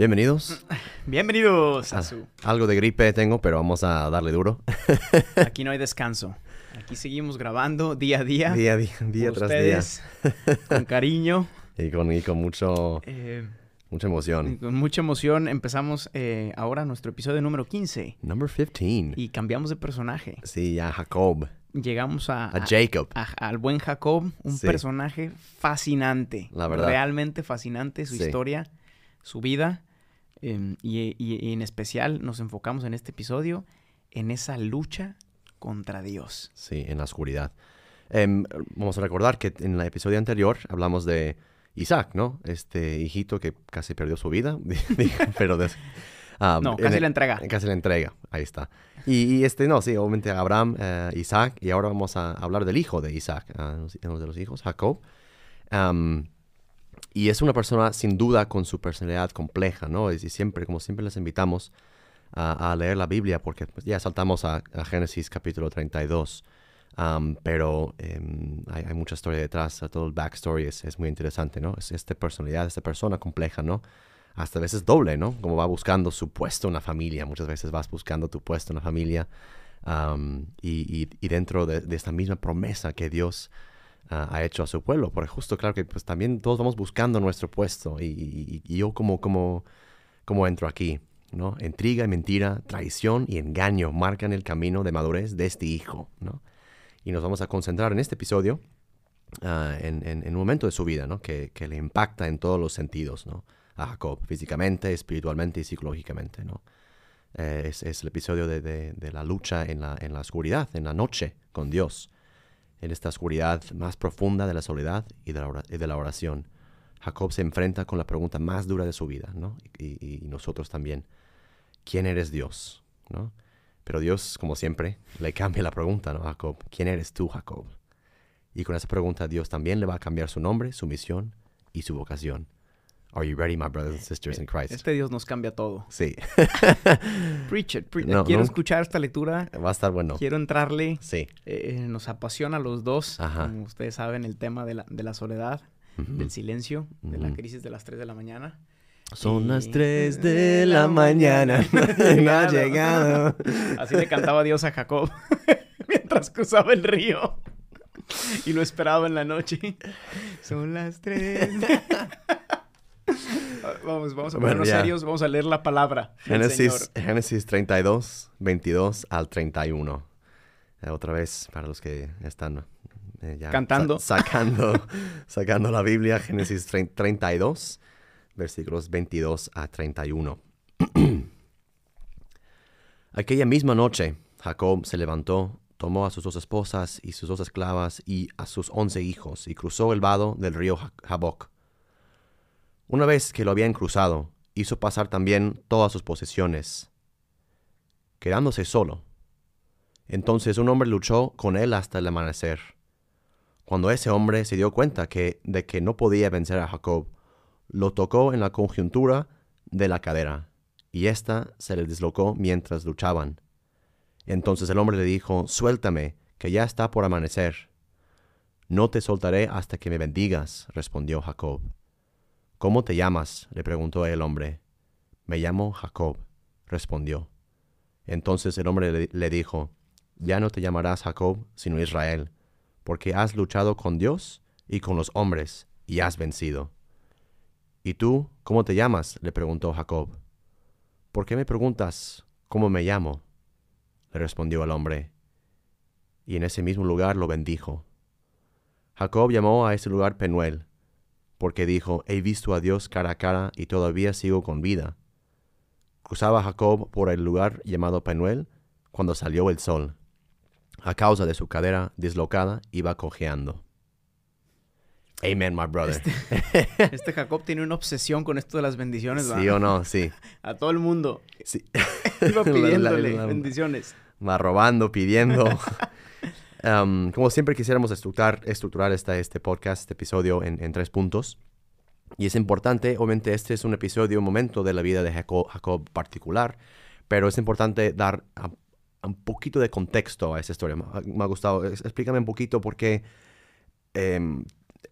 Bienvenidos. Bienvenidos a Ah, su... Algo de gripe tengo, pero vamos a darle duro. Aquí no hay descanso. Aquí seguimos grabando día a día. Día a día, día tras día. Con cariño. Y con, y con mucho, eh, mucha emoción. con mucha emoción empezamos eh, ahora nuestro episodio número 15 Number 15. y cambiamos de personaje. Sí, ya Jacob. Llegamos a, A Jacob. a- al buen Jacob, un Sí. personaje fascinante. La verdad. Realmente fascinante su Sí. historia, su vida. Em, y, y- y en especial nos enfocamos en este episodio en esa lucha contra Dios. Sí, en la oscuridad. Em, vamos a recordar que en el episodio anterior hablamos de Isaac, ¿no? Este hijito que casi perdió su vida, pero des- ah, No, casi la entrega. Casi la entrega, ahí está. Y, y este, no, sí, obviamente Abraham, eh, Isaac, y ahora vamos a hablar del hijo de Isaac, ah, uno de los hijos, Jacob. Am, y es una persona sin duda con su personalidad compleja, ¿no? Y siempre, como siempre les invitamos a, leer la Biblia, porque pues, ya saltamos a, Génesis capítulo 32. Am, pero em, hay, mucha historia detrás, todo el backstory es, muy interesante, ¿no? Es esta personalidad, esta persona compleja, ¿no? Hasta a veces doble, ¿no? Como va buscando su puesto en la familia, muchas veces vas buscando tu puesto en la familia am, y, dentro de, esta misma promesa que Dios ha hecho a su pueblo, porque justo claro que pues también todos vamos buscando nuestro puesto y, y- y yo como, como, como entro aquí, ¿no? Intriga y mentira, traición y engaño marcan el camino de madurez de este hijo, ¿no? Y nos vamos a concentrar en este episodio ah, en, en- en un momento de su vida, ¿no? Que, que le impacta en todos los sentidos, ¿no? A Jacob, físicamente, espiritualmente y psicológicamente, ¿no? Eh, es, es el episodio de, de- de la lucha en la, en la oscuridad, en la noche con Dios, en esta oscuridad más profunda de la soledad y de la, oración. Jacob se enfrenta con la pregunta más dura de su vida, ¿no? Y nosotros también. ¿Quién eres Dios? ¿No? Pero Dios, como siempre, le cambia la pregunta, ¿no? a Jacob, ¿quién eres tú, Jacob? Y con esa pregunta Dios también le va a cambiar su nombre, su misión y su vocación. Are you ready, my brothers and sisters in Christ? Este Dios nos cambia todo. Sí, Preach it, preach it. No, Quiero no. escuchar esta lectura. va a estar bueno. Quiero entrarle. Sí. Eh, nos apasiona a los dos. Ajá. Como ustedes saben, el tema de la, de la soledad, del silencio, de la crisis de las 3 de la mañana. Son Y- las 3 de la mañana. no ha llegado. Así le cantaba Dios a Jacob mientras cruzaba el río. Y lo esperaba en la noche. Son las tres. Vamos, vamos a Bueno, ponernos serios. Vamos a leer la palabra. Génesis. Génesis 32, 22 al 31. Eh, otra vez, para los que están eh, ya Cantando. sa- sacando, sacando la Biblia, Génesis trein- 32, versículos 22 a 31. Aquella misma noche, Jacob se levantó, tomó a sus dos esposas y sus dos esclavas y a sus once hijos y cruzó el vado del río Ja- Jaboc. Una vez que lo habían cruzado, hizo pasar también todas sus posesiones, quedándose solo. Entonces un hombre luchó con él hasta el amanecer. Cuando ese hombre se dio cuenta que, de que no podía vencer a Jacob, lo tocó en la conjuntura de la cadera, y ésta se le dislocó mientras luchaban. Entonces el hombre le dijo, Suéltame, que ya está por amanecer. No te soltaré hasta que me bendigas, respondió Jacob. ¿Cómo te llamas? le preguntó el hombre. Me llamo Jacob, respondió. Entonces el hombre le, dijo, Ya no te llamarás Jacob, sino Israel, porque has luchado con Dios y con los hombres, y has vencido. ¿Y tú, cómo te llamas? le preguntó Jacob. ¿Por qué me preguntas cómo me llamo? le respondió el hombre. Y en ese mismo lugar lo bendijo. Jacob llamó a ese lugar Penuel, porque dijo, he visto a Dios cara a cara y todavía sigo con vida. Cruzaba Jacob por el lugar llamado Penuel cuando salió el sol. A causa de su cadera dislocada iba cojeando. Amen, my brother. Este Jacob tiene una obsesión con esto de las bendiciones, ¿verdad? ¿Sí o no? Sí. A todo el mundo. sí. Iba La- la- pidiéndole la- bendiciones. Va robando, pidiendo. Um, como siempre quisiéramos estructurar, estructurar esta, este podcast, este episodio en, en tres puntos. Y es importante, obviamente este es un episodio, un momento de la vida de Jacob, Jacob particular, pero es importante dar a- a un poquito de contexto a esta historia. Me, ha- me ha gustado, explícame un poquito por qué em,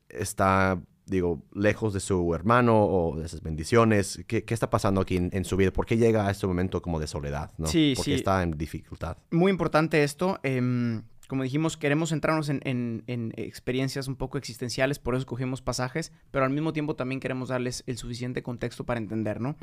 está, digo, lejos de su hermano o de esas bendiciones. ¿Qué, qué está pasando aquí en, en su vida? ¿Por qué llega a este momento como de soledad? ¿no? Sí, Porque sí. está en dificultad. Muy importante esto. em, como dijimos, queremos centrarnos en, en- en experiencias un poco existenciales, por eso escogimos pasajes, pero al mismo tiempo también queremos darles el suficiente contexto para entender, ¿no?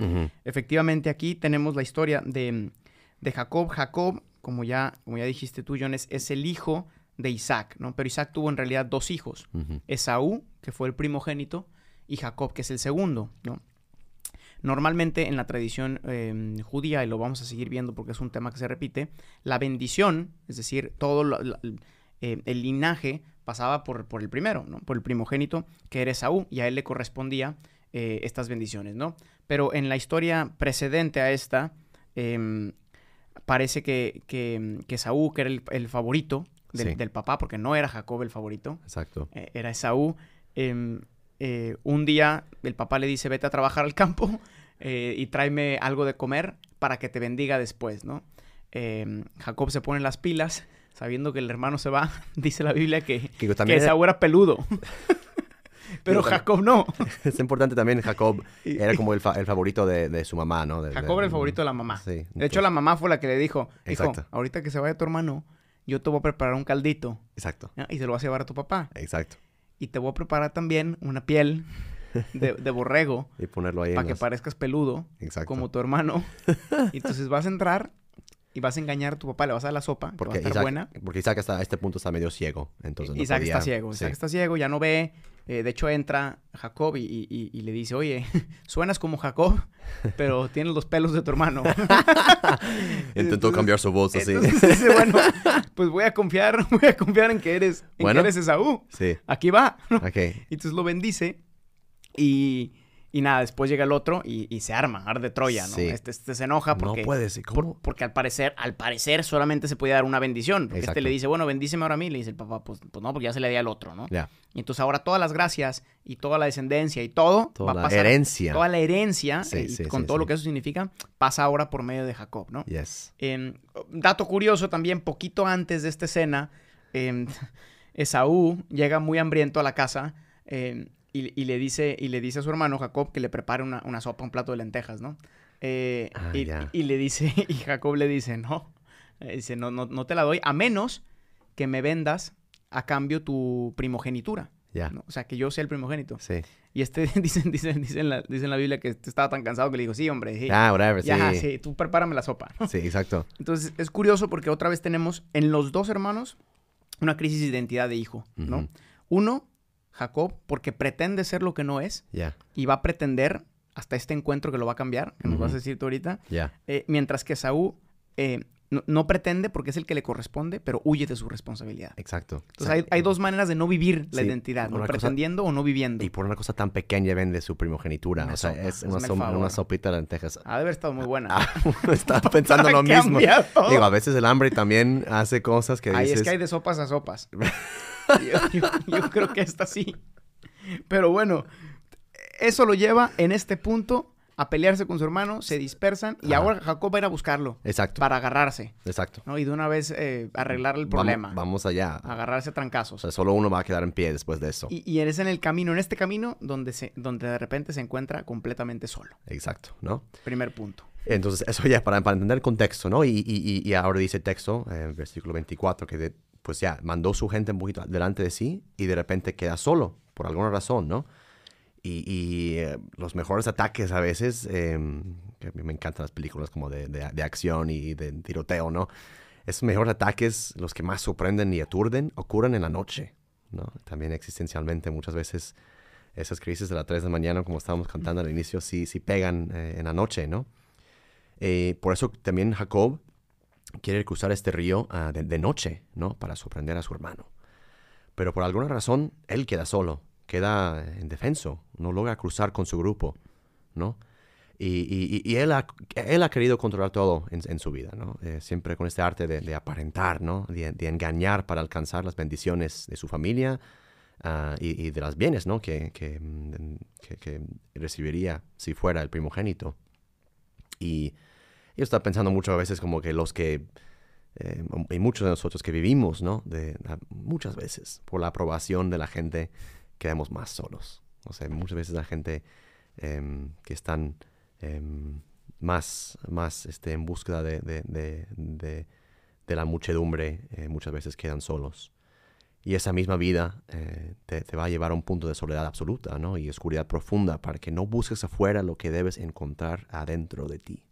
Efectivamente, aquí tenemos la historia de, de Jacob. Jacob, como ya, como ya dijiste tú, John, es, es el hijo de Isaac, ¿no? Pero Isaac tuvo en realidad dos hijos. Esaú, que fue el primogénito, y Jacob, que es el segundo, ¿no? Normalmente en la tradición eh, judía, y lo vamos a seguir viendo porque es un tema que se repite, la bendición, es decir, todo lo- eh, el linaje pasaba por, por el primero, ¿no? Por el primogénito, que era Esaú, y a él le correspondía eh, estas bendiciones, ¿no? Pero en la historia precedente a esta, em, parece que, que, que Esaú, que era el, el favorito del, Sí. del papá, porque no era Jacob el favorito, Exacto. eh, era Esaú. Eh, un día el papá le dice, vete a trabajar al campo eh, y tráeme algo de comer para que te bendiga después, ¿no? Em, Jacob se pone las pilas, sabiendo que el hermano se va. Dice la Biblia que, Que que también Esaú era peludo. Pero Jacob no. es importante también, Jacob era como el, fa- el favorito de, de su mamá, ¿no? De- Jacob de- era el favorito de la mamá. Sí. De hecho, la mamá fue la que le dijo, hijo, Exacto. ahorita que se vaya tu hermano, yo te voy a preparar un caldito Exacto, ¿no? y se lo vas a llevar a tu papá. exacto. Y te voy a preparar también una piel de, de borrego Y ponerlo ahí para que parezcas peludo, Exacto. como tu hermano. y entonces vas a entrar y vas a engañar a tu papá, le vas a dar la sopa, que va a Porque estar Isaac, buena. porque Isaac hasta este punto está medio ciego, entonces no Isaac podía- está ciego, sí. Isaac está ciego, ya no ve. Eh, de hecho, entra Jacob y, y- y- y le dice, oye, suenas como Jacob, pero tienes los pelos de tu hermano. Intentó Entonces- cambiar su voz así. Entonces dice, bueno, pues voy a confiar, voy a confiar en que eres, en Bueno. que eres Esaú. sí, Aquí va. ok. Y entonces lo bendice y, y nada, después llega el otro y, y se arma, arde Troya, ¿no? Sí. Este, este se enoja porque, no puedes, ¿y por- ¿cómo? porque al parecer, al parecer solamente se podía dar una bendición. Porque este le dice, bueno, bendíceme ahora a mí. Le dice el papá, pues, pues no, porque ya se le di al otro, ¿no? Ya, Y entonces ahora todas las gracias y toda la descendencia y todo toda va a la pasar. herencia. Toda la herencia, Sí, eh, y con todo lo que eso significa, pasa ahora por medio de Jacob, ¿no? Yes. Em, dato curioso también, poquito antes de esta escena, em, Esaú llega muy hambriento a la casa em, y, y le dice, y le dice a su hermano Jacob que le prepare una, una sopa, un plato de lentejas, ¿no? Eh, Ah, y, le dice, y Jacob le dice, no, Eh, dice, no, no, no te la doy, a menos que me vendas a cambio tu primogenitura. Ya, ¿no? O sea, que yo sea el primogénito. sí. Y este, dicen, dicen, dicen, en la, dice en la Biblia que este estaba tan cansado que le dijo, sí, hombre, sí. Ya, whatever, sí. Sí, tú prepárame la sopa. Sí, exacto. Entonces es curioso porque otra vez tenemos en los dos hermanos una crisis de identidad de hijo, ¿no? Uno, Jacob, porque pretende ser lo que no es y va a pretender hasta este encuentro que lo va a cambiar, que nos vas a decir tú ahorita, eh, mientras que Saúl eh, no, no pretende porque es el que le corresponde, pero huye de su responsabilidad. Exacto. Entonces hay, hay dos maneras de no vivir la Sí, identidad, ¿no? cosa- pretendiendo o no viviendo. Y por una cosa tan pequeña vende su primogenitura. Una o sea, sopa, es una, hazme so- el favor. una sopita de lentejas. Ha de haber estado muy buena. Ah, estaba pensando lo mismo. Digo, a veces el hambre también hace cosas que Ay, dices... es que hay de sopas a sopas. Yo, yo- yo creo que esta sí. Pero bueno, eso lo lleva en este punto a pelearse con su hermano, se dispersan y Ajá. ahora Jacob va a ir a buscarlo Exacto, para agarrarse, exacto. ¿no? Y de una vez eh, arreglar el Vamos- problema, Vamos, allá. agarrarse a O trancazos. sea, solo uno va a quedar en pie después de eso. Y, y es en el camino, en este camino, donde, se, donde de repente se encuentra completamente solo. Exacto, ¿no? Primer punto. Entonces, eso ya para, para entender el contexto, ¿no? Y, y- y- ahora dice el texto, eh, versículo 24, que de- pues ya mandó su gente un poquito delante de sí y de repente queda solo, por alguna razón, ¿no? Y, y, eh, los mejores ataques a veces, eh, que a mí me encantan las películas como de, de- acción y de tiroteo, ¿no? Esos mejores ataques, los que más sorprenden y aturden, ocurren en la noche, ¿no? También existencialmente muchas veces esas crisis de las 3 de la mañana, como estábamos cantando al inicio, sí, sí pegan eh, en la noche, ¿no? Eh, por eso también Jacob quiere cruzar este río ah, de, de noche, ¿no? Para sorprender a su hermano. Pero por alguna razón, él queda solo. queda indefenso, no logra cruzar con su grupo, ¿no? Y, y, él, ha, él ha querido controlar todo en, su vida, ¿no? Eh, siempre con este arte de, aparentar, ¿no? De, engañar para alcanzar las bendiciones de su familia ah, y, de las bienes, ¿no? Que, que, que, recibiría si fuera el primogénito. Y yo estaba pensando mucho a veces como que los que, eh, y muchos de nosotros que vivimos, ¿no? De, muchas veces, por la aprobación de la gente, quedamos más solos. O sea, muchas veces la gente em, que están Em, más, más este, en búsqueda de, de, de, la muchedumbre, eh, muchas veces quedan solos. Y esa misma vida eh, te, te, va a llevar a un punto de soledad absoluta ¿no? y oscuridad profunda para que no busques afuera lo que debes encontrar adentro de ti.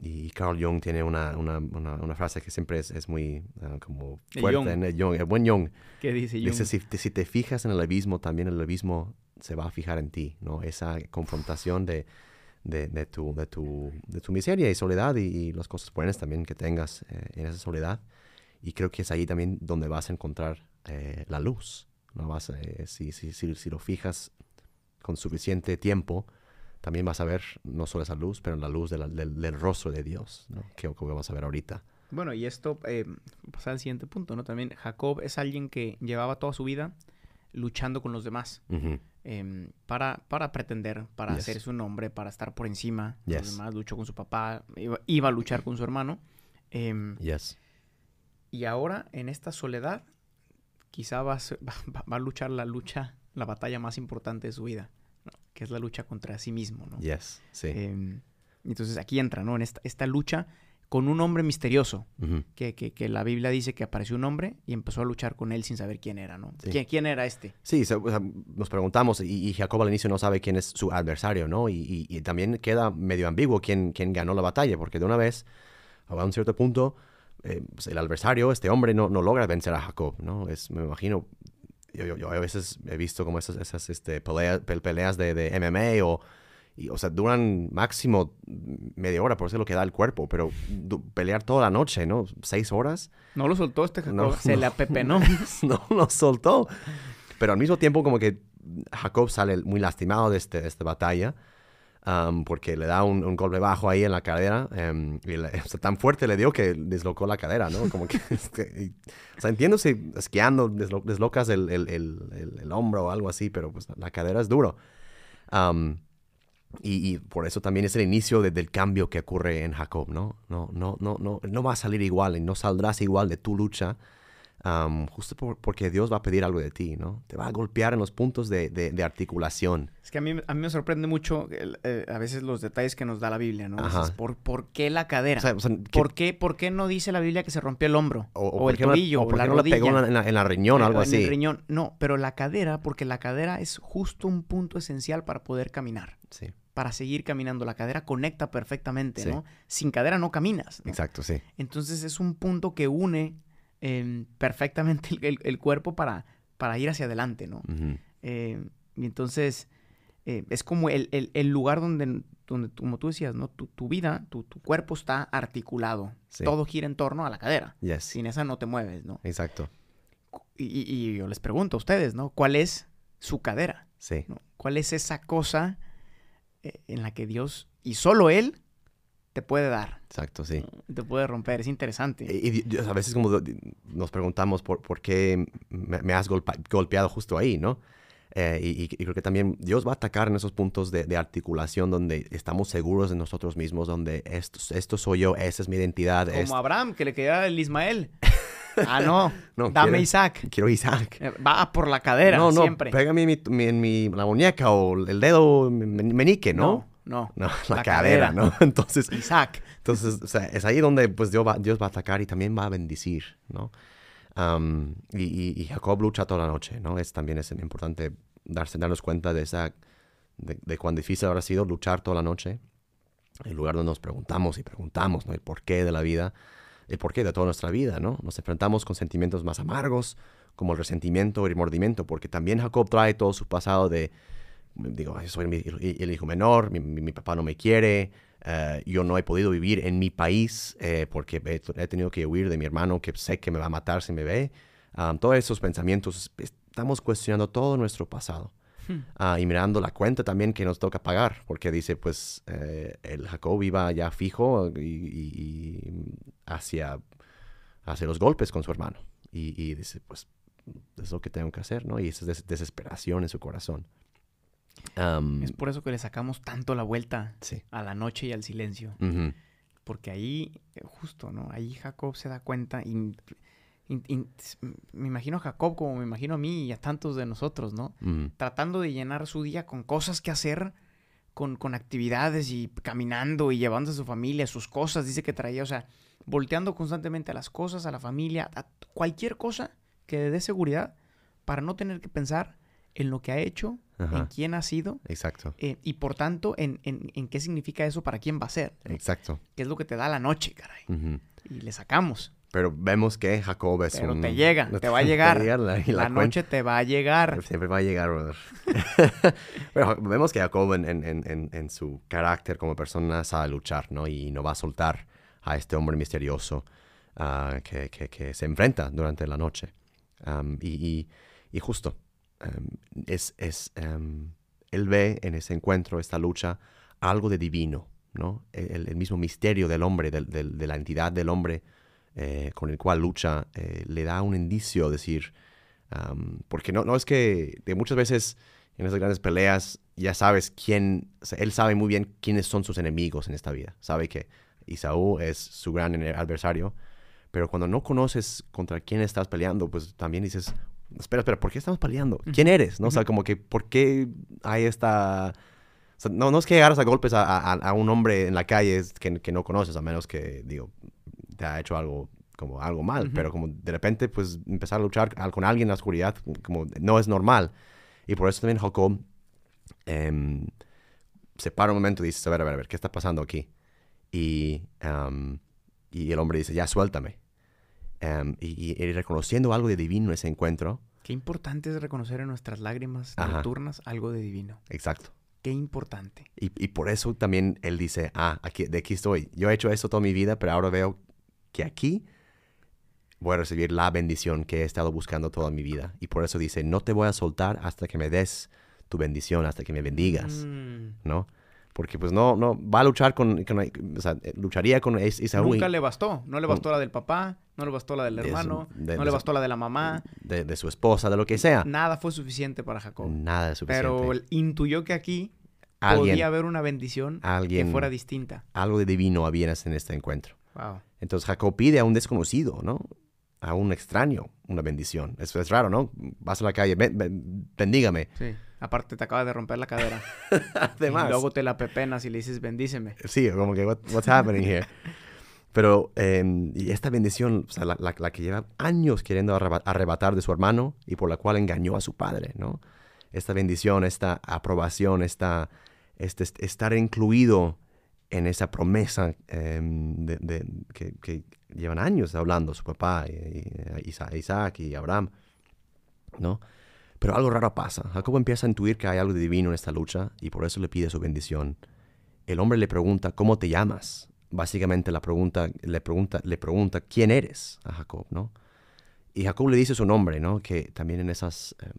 Y Carl Jung tiene una, una, una, frase que siempre es, es muy ah, como fuerte, el, el, buen Jung. ¿Qué dice Jung? Dice, si, si, te fijas en el abismo, también el abismo se va a fijar en ti, ¿no? Esa confrontación de, de, tu, de, tu, de tu miseria y soledad y, las cosas buenas también que tengas eh, en esa soledad. Y creo que es ahí también donde vas a encontrar eh, la luz, ¿no? Vas, eh, si, si, si, si, lo fijas con suficiente tiempo, también vas a ver no solo esa luz, pero la luz del, del, rostro de Dios, ¿no? Que, que, vamos a ver ahorita. Bueno, y esto pasa al siguiente punto, ¿no? También Jacob es alguien que llevaba toda su vida luchando con los demás. Em, para, para pretender, para hacer su nombre, para estar por encima de los demás. Luchó con su papá, iba, a luchar con su hermano. Em, y ahora, en esta soledad, quizá va a, luchar la lucha, la batalla más importante de su vida, que es la lucha contra sí mismo. ¿no? Em, entonces aquí entra, ¿no? En esta, esta lucha con un hombre misterioso, que, que, la Biblia dice que apareció un hombre y empezó a luchar con él sin saber quién era, ¿no? ¿Quién, era este? Sí, nos preguntamos, y, Jacob al inicio no sabe quién es su adversario, ¿no? Y, y, también queda medio ambiguo quién, quién, ganó la batalla, porque de una vez, a un cierto punto, eh, pues, el adversario, este hombre, no, no logra vencer a Jacob, ¿no? Es, me imagino, yo, yo, a veces he visto como esas, esas este, peleas, peleas de, de MMA o y, o sea, duran máximo media hora, por eso es lo que da el cuerpo, pero pelear toda la noche, ¿no? Seis horas. No lo soltó este Jacob, se le apepenó. no lo soltó. Pero al mismo tiempo como que Jacob sale muy lastimado de, este, esta batalla. Porque le da un, golpe bajo ahí en la cadera. Em, y o sea, tan fuerte le dio que deslocó la cadera, ¿no? Como que, este, o sea, entiendo si esquiando deslocas el, el, el, el, hombro o algo así, pero pues la cadera es duro. Y, por eso también es el inicio del cambio que ocurre en Jacob, ¿no? No, no, no, no, no va a salir igual y no saldrás igual de tu lucha, justo porque Dios va a pedir algo de ti, ¿no? Te va a golpear en los puntos de, de, articulación. Es que a mí, a mí me sorprende mucho eh, a veces los detalles que nos da la Biblia, ¿no? ¿por, ¿por, qué la cadera? ¿Por, qué, ¿Por qué no dice la Biblia que se rompió el hombro? O, el tobillo, o, la rodilla. pegó en la, en la riñón o algo así. En el riñón. No, pero la cadera, porque la cadera es justo un punto esencial para poder caminar. Sí para seguir caminando. La cadera conecta perfectamente, ¿no? Sin cadera no caminas. Exacto, sí. Entonces es un punto que une em, perfectamente el, cuerpo para, para ir hacia adelante, ¿no? Em, y entonces eh, es como el, lugar donde, donde, como tú decías, ¿no? Tu, vida, tu, cuerpo está articulado. Todo gira en torno a la cadera. Sin esa no te mueves, ¿no? Exacto. Y, y, yo les pregunto a ustedes, ¿no? ¿Cuál es su cadera? Sí. ¿Cuál es esa cosa eh, en la que Dios y solo Él te puede dar. Exacto, sí. Te puede romper, es interesante. Y, a veces como nos preguntamos por, por qué me, has golpeado justo ahí, ¿no? Eh, y, creo que también Dios va a atacar en esos puntos de, articulación donde estamos seguros de nosotros mismos, donde esto, esto soy yo, esa es mi identidad. Como Abraham, que le quería el Ismael. Ah, no. no Dame Isaac. Quiero Isaac. Eh, va por la cadera, no, no, siempre. Pégame en mi, la muñeca o el dedo menique, ¿no? No, no. la, cadera, ¿no? Entonces. Isaac. Entonces, o sea, es ahí donde pues Dios va, Dios va a atacar y también va a bendecir, ¿no? y, Jacob lucha toda la noche, ¿no? Es también es importante darse, darnos cuenta de esa, de, cuán difícil habrá sido luchar toda la noche. El lugar donde nos preguntamos y preguntamos, ¿no? El porqué de la vida el porqué de toda nuestra vida, ¿no? Nos enfrentamos con sentimientos más amargos, como el resentimiento o el mordimiento, porque también Jacob trae todo su pasado de, digo, soy el, hijo menor, mi, papá no me quiere, eh, yo no he podido vivir en mi país eh, porque he, tenido que huir de mi hermano que sé que me va a matar si me ve. todos esos pensamientos estamos cuestionando todo nuestro pasado. Hmm. Ah, y mirando la cuenta también que nos toca pagar, porque dice, pues, eh, el Jacob iba ya fijo y, y- y hacia, hacia los golpes con su hermano. Y, y dice, pues, es lo que tengo que hacer, ¿no? Y esa des- desesperación en su corazón. Es por eso que le sacamos tanto la vuelta sí. a la noche y al silencio. Ujú. Porque ahí, eh, justo, ¿no? Ahí Jacob se da cuenta y, y- y- me imagino a Jacob como me imagino a mí y a tantos de nosotros, ¿no? Tratando de llenar su día con cosas que hacer, con, con actividades y caminando y llevando a su familia, sus cosas, dice que traía, o sea, volteando constantemente a las cosas, a la familia, a cualquier cosa que dé seguridad para no tener que pensar en lo que ha hecho, en quién ha sido Exacto. eh, y por tanto en, en- en qué significa eso para quién va a ser, ¿no? Exacto. que es lo que te da la noche, caray. Y le sacamos. Pero vemos que Jacob es Pero un... te llega, te va a llegar. la, noche te va a llegar. Siempre va a llegar, brother. Pero vemos que Jacob en, en- en- su carácter como persona sabe luchar, ¿no? Y no va a soltar a este hombre misterioso ah, que, que- que se enfrenta durante la noche. Y- y justo, am, es, es, am, él ve en ese encuentro, esta lucha, algo de divino, ¿no? El, mismo misterio del hombre, del- de la entidad del hombre eh, con el cual lucha, eh, le da un indicio, decir, porque no, no es que de muchas veces en esas grandes peleas ya sabes quién, o él sabe muy bien quiénes son sus enemigos en esta vida, sabe que Isaú es su gran adversario, pero cuando no conoces contra quién estás peleando, pues también dices, espera, espera, ¿por qué estamos peleando? ¿Quién eres? ¿No? O sea, como que, ¿por qué hay esta... o sea, no, no es que agarras a golpes a, a- a un hombre en la calle que, que no conoces, a menos que, digo, te ha hecho algo como algo mal, Ujú. pero como de repente, pues, empezar a luchar con alguien en la oscuridad, como no es normal. Y por eso también Jacob em, se para un momento y dice, a ver, a ver, a ver, ¿qué está pasando aquí? Y, am, y el hombre dice, ya suéltame. Em, y, y- y reconociendo algo de divino ese encuentro, Qué importante es reconocer en nuestras lágrimas Ajá. nocturnas algo de divino. exacto. Qué importante. Y, y por eso también él dice, ah, aquí, de aquí estoy. Yo he hecho esto toda mi vida, pero ahora veo que aquí voy a recibir la bendición que he estado buscando toda mi vida. Y por eso dice, no te voy a soltar hasta que me des tu bendición, hasta que me bendigas, Mm. ¿no? Porque pues no, no, va a luchar con, con- o sea, lucharía con Es- Esaú. Nunca le bastó. No le bastó la del papá, no le bastó la del De su- hermano, de- no le su- bastó la de la mamá. de, de su esposa, de lo que sea. Nada fue suficiente para Jacob. Nada es suficiente. Pero él intuyó que aquí alguien, podía haber una bendición alguien, que fuera distinta. algo de divino había en este encuentro. Wow. Entonces Jacob pide a un desconocido, ¿no? A un extraño una bendición. Eso es raro, ¿no? Vas a la calle, "Ven- ven- bendígame. Sí. Aparte te acaba de romper la cadera. Además. Y luego te la pepenas y le dices bendíceme. Sí, como que, what- what's happening here? Pero, eh, y esta bendición, la, que lleva años queriendo arreba- arrebatar de su hermano y por la cual engañó a su padre, ¿no? Esta bendición, esta aprobación, esta, este est- estar incluido en esa promesa eh, de, de- que, llevan años hablando su papá, y, Isa- Isaac y Abraham, ¿no? Pero algo raro pasa. Jacob empieza a intuir que hay algo divino en esta lucha y por eso le pide su bendición. El hombre le pregunta, ¿cómo te llamas? Básicamente la pregunta, le, pregunta, le pregunta, ¿quién eres? a Jacob, ¿no? Y Jacob le dice su nombre, ¿no? Que también en esas, eh,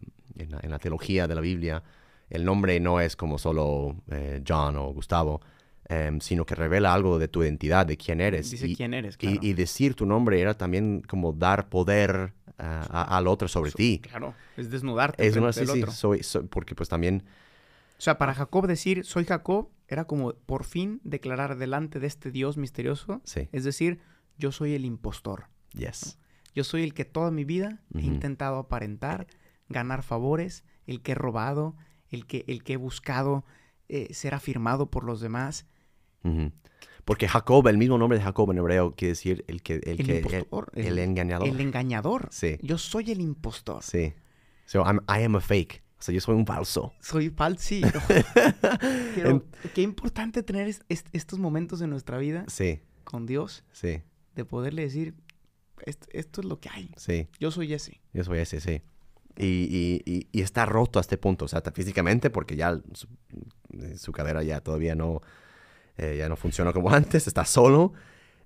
en, la, en la teología de la Biblia, el nombre no es como solo eh, John o Gustavo, em, sino que revela algo de tu identidad, de quién eres. Dice y, quién eres, y- claro. y decir tu nombre era también como dar poder a- al otro sobre ti. Claro, es desnudarte Es una, sí, sí, soy- porque pues también, O sea, para Jacob decir soy Jacob era como por fin declarar delante de este Dios misterioso, sí, es decir, yo soy el impostor. yes, Yo soy el que toda mi vida he intentado aparentar, ganar favores, el que he robado, el que, el que he buscado eh, ser afirmado por los demás. Porque Jacob, el mismo nombre de Jacob en hebreo quiere decir el que, el, El que, impostor, el, el- engañador. El engañador. Sí, Yo soy el impostor. sí. So, I'm- I am a fake. O sea, yo soy un falso. Soy falsi. Pero qué importante tener es- es- estos momentos en nuestra vida Sí, con Dios, sí, de poderle decir, esto, esto es lo que hay. sí. Yo soy ese. Yo soy ese, sí. Y, y, y, y está roto a este punto, o sea, ta- físicamente, porque ya su, su cadera ya todavía no, eh, ya no funciona como antes, está solo.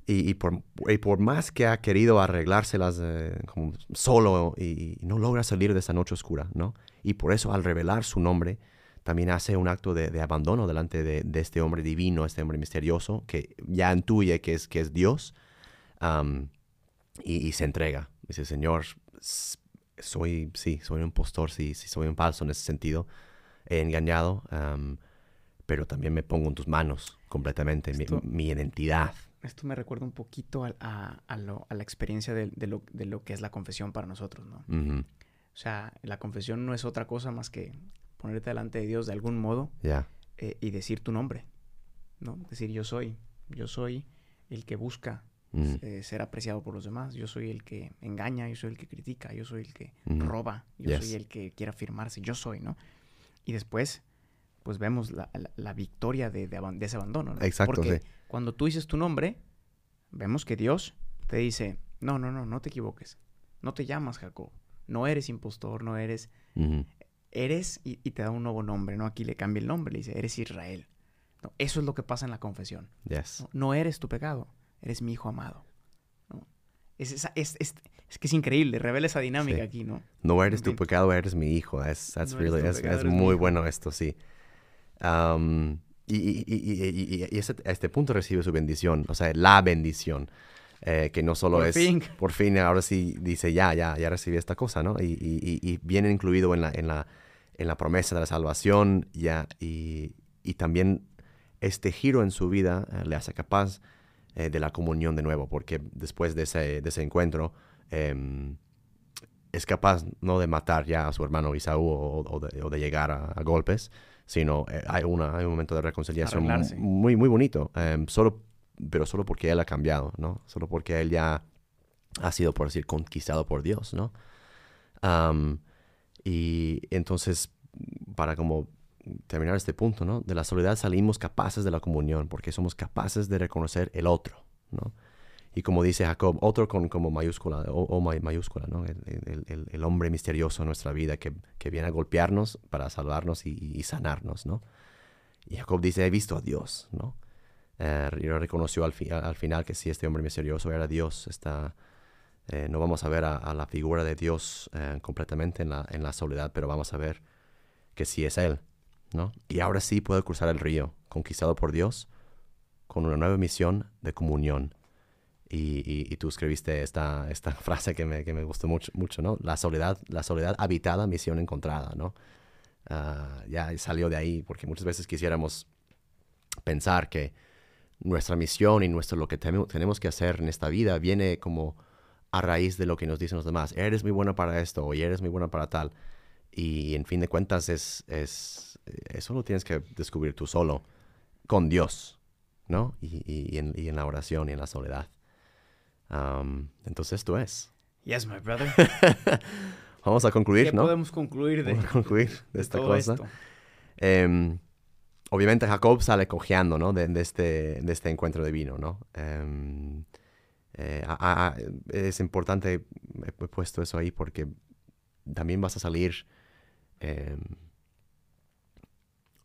Y, por, por, más que ha querido arreglárselas eh, como solo y, no logra salir de esa noche oscura, ¿no? Y por eso al revelar su nombre, también hace un acto de, abandono delante de, este hombre divino, este hombre misterioso, que ya intuye que es, que es Dios, y, se entrega. Dice, Señor, soy, sí, soy un impostor, sí, sí, soy un falso en ese sentido, he engañado, pero también me pongo en tus manos completamente, mi, identidad. Esto me recuerda un poquito a, la experiencia de, lo, que es la confesión para nosotros, ¿no? O sea, la confesión no es otra cosa más que ponerte delante de Dios de algún modo eh, y decir tu nombre, ¿no? Decir yo soy, yo soy el que busca eh, ser apreciado por los demás, yo soy el que engaña, yo soy el que critica, yo soy el que roba, yo soy el que quiere afirmarse, yo soy, ¿no? Y después, pues vemos la, victoria de, ese abandono, ¿no? Exacto, Porque cuando tú dices tu nombre, vemos que Dios te dice, no, no, no, no te equivoques, no te llamas Jacob, no eres impostor, no eres eres y, te da un nuevo nombre, ¿no? Aquí le cambia el nombre, le dice, eres Israel. eso es lo que pasa en la confesión. ¿no? eres tu pecado, eres mi hijo amado. Es, es, es, que es increíble, revela esa dinámica aquí, ¿no? No eres tu pecado, eres mi hijo. Es, muy bueno esto, sí. y, y, y, a este punto recibe su bendición, o sea, la bendición. Eh, que no solo es por fin ahora sí dice ya ya ya recibí esta cosa no y, y, viene incluido en la en la en la promesa de la salvación ya, y, también este giro en su vida eh, le hace capaz eh, de la comunión de nuevo, porque después de ese, de ese encuentro em, es capaz no de matar ya a su hermano Isaú o, de, llegar a, golpes, sino eh, hay, una, hay un momento de reconciliación muy, muy bonito, em, solo, pero solo porque él ha cambiado, ¿no? Solo porque él ya ha sido, por decir, conquistado por Dios, ¿no? Y entonces, para como terminar este punto, ¿no? De la soledad salimos capaces de la comunión, porque somos capaces de reconocer el otro, ¿no? Y como dice Jacob, otro con como mayúscula, o, mayúscula, ¿no? El, hombre misterioso en nuestra vida que, viene a golpearnos para salvarnos y, sanarnos, ¿no? Y Jacob dice, he visto a Dios, ¿no? Eh, y reconoció al, al, final que sí, este hombre misterioso era Dios, está eh, no vamos a ver a, la figura de Dios eh, completamente en la, en la, soledad, pero vamos a ver que sí es Él, ¿no? Y ahora sí puede cruzar el río, conquistado por Dios, con una nueva misión de comunión. Y, y, tú escribiste esta, esta frase que me, que me gustó mucho, mucho, ¿no? La soledad, la soledad habitada, misión encontrada, ¿no? Ah, ya salió de ahí, porque muchas veces quisiéramos pensar que nuestra misión y nuestro lo que tenemos que hacer en esta vida viene como a raíz de lo que nos dicen los demás. Eres muy bueno para esto o eres muy bueno para tal. Y en fin de cuentas es, es eso lo tienes que descubrir tú solo con Dios, ¿no? Y, y, en, y en, la oración y en la soledad. entonces esto es. Yes, my brother. Vamos a concluir, ¿no? podemos concluir de, concluir de esta cosa. Em, obviamente Jacob sale cojeando, ¿no? De, este, de este encuentro de vino, ¿no? Em, eh, es importante, he puesto eso ahí porque también vas a salir em,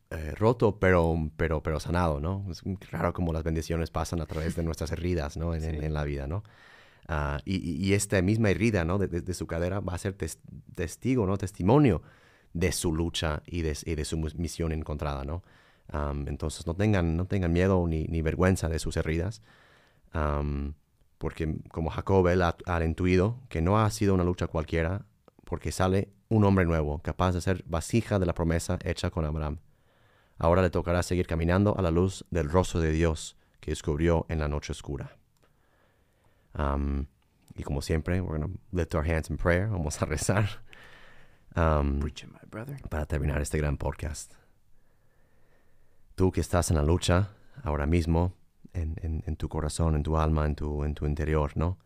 eh, roto, pero, pero, pero sanado, ¿no? Es raro como las bendiciones pasan a través de nuestras heridas, ¿no? En, la vida, ¿no? Ah, y, esta misma herida, ¿no? De, su cadera va a ser testigo, ¿no? Testimonio de su lucha y de, de su misión encontrada, ¿no? Entonces no tengan, no tengan miedo ni, ni vergüenza de sus heridas porque como Jacob él ha, intuido que no ha sido una lucha cualquiera, porque sale un hombre nuevo, capaz de ser vasija de la promesa hecha con Abraham. Ahora le tocará seguir caminando a la luz del rostro de Dios que descubrió en la noche oscura. Um, y como siempre, we're going to lift our hands in prayer. Vamos a rezar. Um, para terminar este gran podcast. Tú que estás en la lucha ahora mismo, en, tu corazón, en tu alma, en tu, en tu interior, ¿no?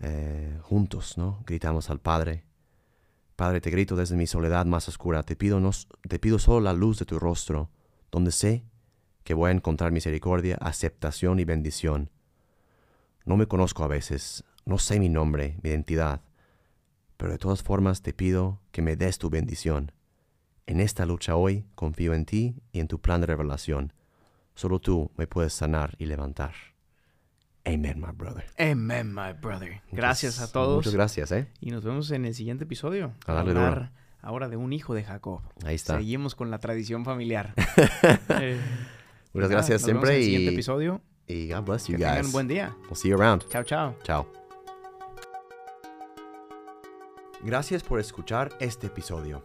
Eh, juntos, ¿no? Gritamos al Padre. Padre, te grito desde mi soledad más oscura, te pido, te pido solo la luz de tu rostro, donde sé que voy a encontrar misericordia, aceptación y bendición. No me conozco a veces, no sé mi nombre, mi identidad, pero de todas formas te pido que me des tu bendición. En esta lucha hoy confío en ti y en tu plan de revelación. Solo tú me puedes sanar y levantar. Amen, my brother. Amen, my brother. Gracias a todos. Muchas gracias, ¿eh? Y nos vemos en el siguiente episodio. A darle duro. hablar ahora de un hijo de Jacob. Ahí está. Seguimos con la tradición familiar. Eh, Muchas nada, gracias nos vemos siempre en el siguiente y, episodio. y God bless you Que tengan guys. un buen día. We'll see you around. Chao, chao. Chao. Gracias por escuchar este episodio.